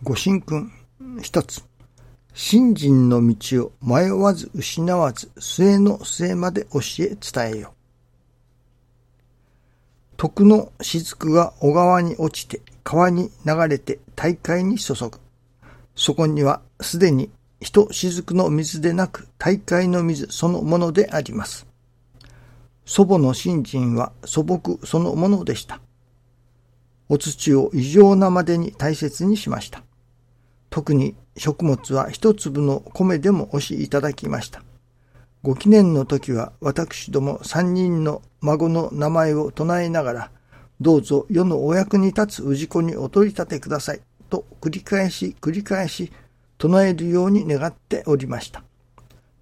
ご神君一つ。信心の道を迷わず失わず末の末まで教え伝えよ。徳の雫が小川に落ちて川に流れて大海に注ぐ。そこにはすでに人雫の水でなく大海の水そのものであります。祖母の信心は素朴そのものでした。お土を異常なまでに大切にしました。特に食物は一粒の米でもおしいただきました。ご記念の時は私ども三人の孫の名前を唱えながら、どうぞ世のお役に立つ氏子にお取り立てくださいと繰り返し繰り返し唱えるように願っておりました。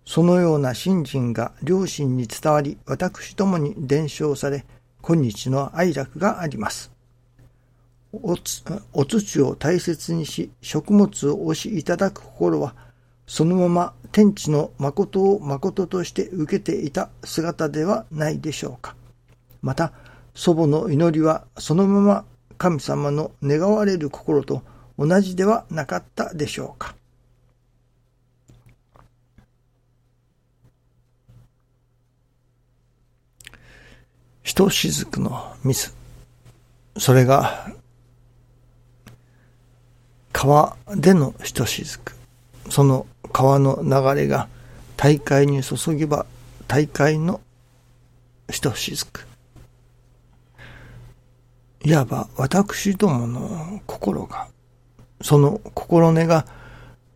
そのような信心が両親に伝わり、私どもに伝承され、今日の愛楽があります。おつお土を大切にし、食物をおしいただく心は、そのまま天地の誠を誠として受けていた姿ではないでしょうか。また、祖母の祈りはそのまま神様の願われる心と同じではなかったでしょうか。ひとしずくの水。それが川でのひとしずく。その川の流れが大海に注げば大海のひとしずく。いわば私どもの心が、その心根が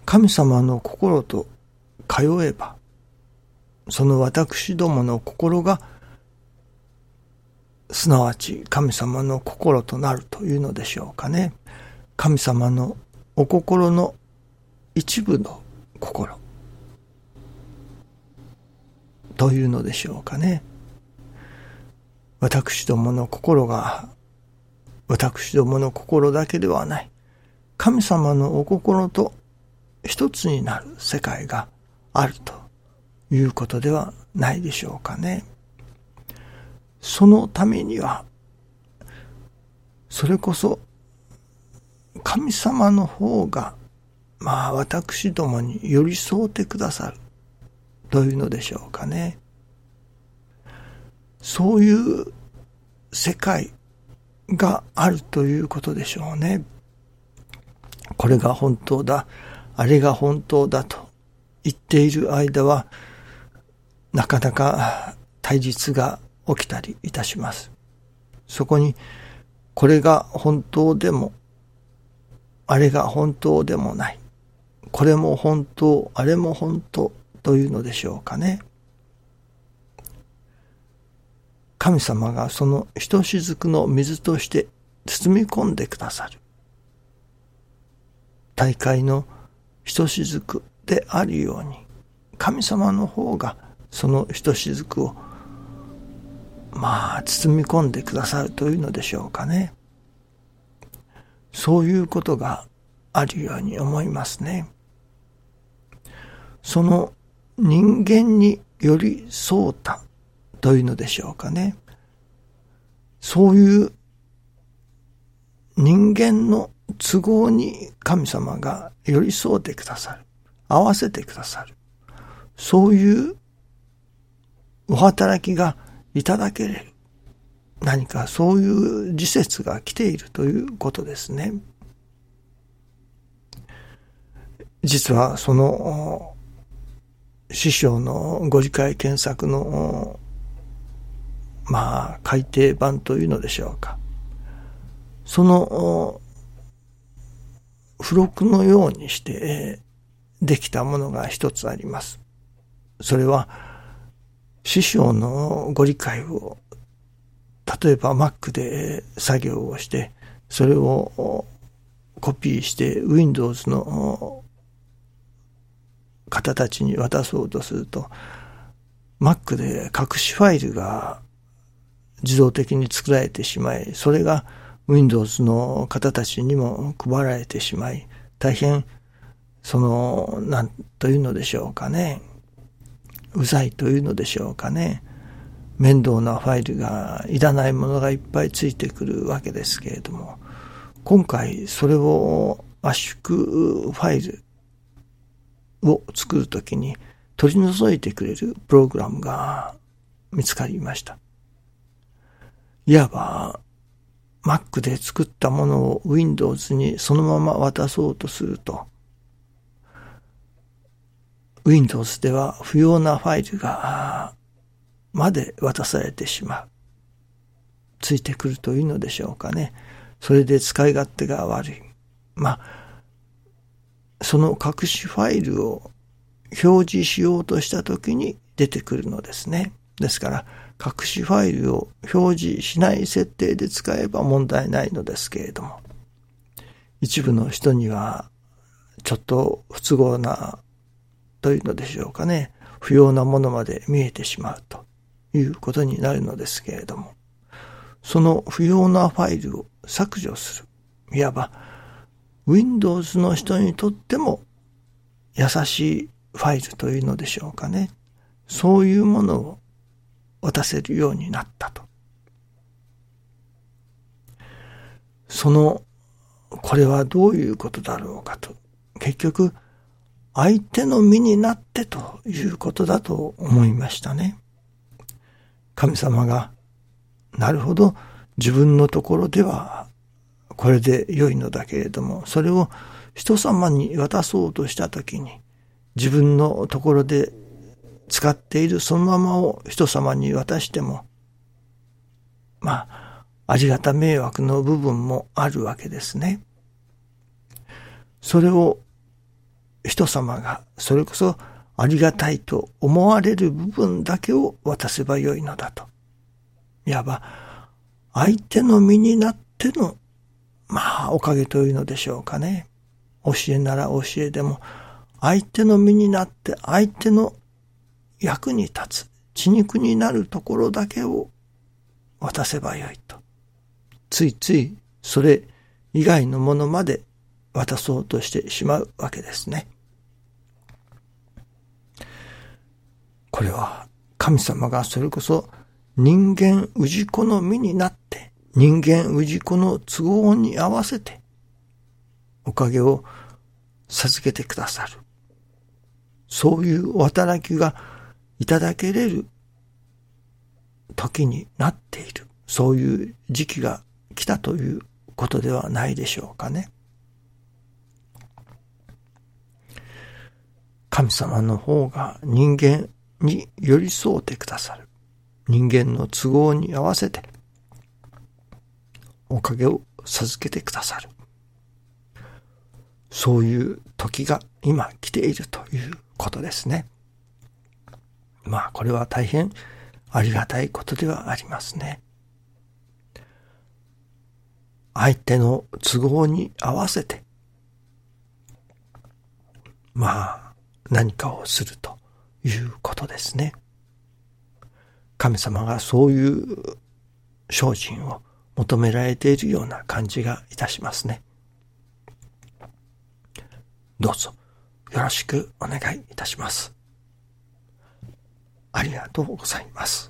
神様の心と通えば、その私どもの心が、すなわち神様の心となるというのでしょうかね。神様のお心の一部の心というのでしょうかね。私どもの心が私どもの心だけではない神様のお心と一つになる世界があるということではないでしょうかね。そのためにはそれこそ神様の方が、まあ私どもに寄り添うてくださるというのでしょうかね。そういう世界があるということでしょうね。これが本当だ、あれが本当だと言っている間は、なかなか対立が起きたりいたします。そこに、これが本当でも、あれが本当でもない。これも本当、あれも本当というのでしょうかね。神様がそのひとしずくの水として包み込んでくださる。大会のひとしずくであるように、神様の方がそのひとしずくをまあ包み込んでくださるというのでしょうかね。そういうことがあるように思いますね。その人間に寄り添うたというのでしょうかね。そういう人間の都合に神様が寄り添ってくださる。合わせてくださる。そういうお働きがいただけれる。何かそういう時節が来ているということですね。実はその師匠のご理解検索のまあ改訂版というのでしょうか。その付録のようにしてできたものが一つあります。それは師匠のご理解を例えば Mac で作業をして、それをコピーして Windows の方たちに渡そうとすると、Mac で隠しファイルが自動的に作られてしまい、それが Windows の方たちにも配られてしまい、大変、その、なんというのでしょうかね。うざいというのでしょうかね。面倒なファイルがいらないものがいっぱいついてくるわけですけれども、今回それを圧縮ファイルを作るときに取り除いてくれるプログラムが見つかりました。いわば Mac で作ったものを Windows にそのまま渡そうとすると Windows では不要なファイルがまで渡されてしまう。ついてくるというのでしょうかね。それで使い勝手が悪い。まあ、その隠しファイルを表示しようとしたときに出てくるのですね。ですから、隠しファイルを表示しない設定で使えば問題ないのですけれども、一部の人にはちょっと不都合なというのでしょうかね。不要なものまで見えてしまうということになるのですけれども、その不要なファイルを削除する。いわば、Windows の人にとっても優しいファイルというのでしょうかね。そういうものを渡せるようになったと。その、これはどういうことだろうかと。結局、相手の身になってということだと思いましたね。神様が、なるほど、自分のところではこれで良いのだけれども、それを人様に渡そうとしたときに、自分のところで使っているそのままを人様に渡しても、まあ、ありがた迷惑の部分もあるわけですね。それを人様がそれこそありがたいと思われる部分だけを渡せばよいのだと。いわば、相手の身になっての、まあ、おかげというのでしょうかね。教えなら教えでも、相手の身になって相手の役に立つ、血肉になるところだけを渡せばよいと。ついついそれ以外のものまで渡そうとしてしまうわけですね。これは神様がそれこそ人間氏子の身になって人間氏子の都合に合わせておかげを授けてくださる。そういうお働きがいただけれる時になっている。そういう時期が来たということではないでしょうかね。神様の方が人間に寄り添うてくださる。人間の都合に合わせておかげを授けてくださる。そういう時が今来ているということですね。まあこれは大変ありがたいことではありますね。相手の都合に合わせて、まあ何かをするということですね。神様がそういう精進を求められているような感じがいたしますね。どうぞよろしくお願いいたします。ありがとうございます。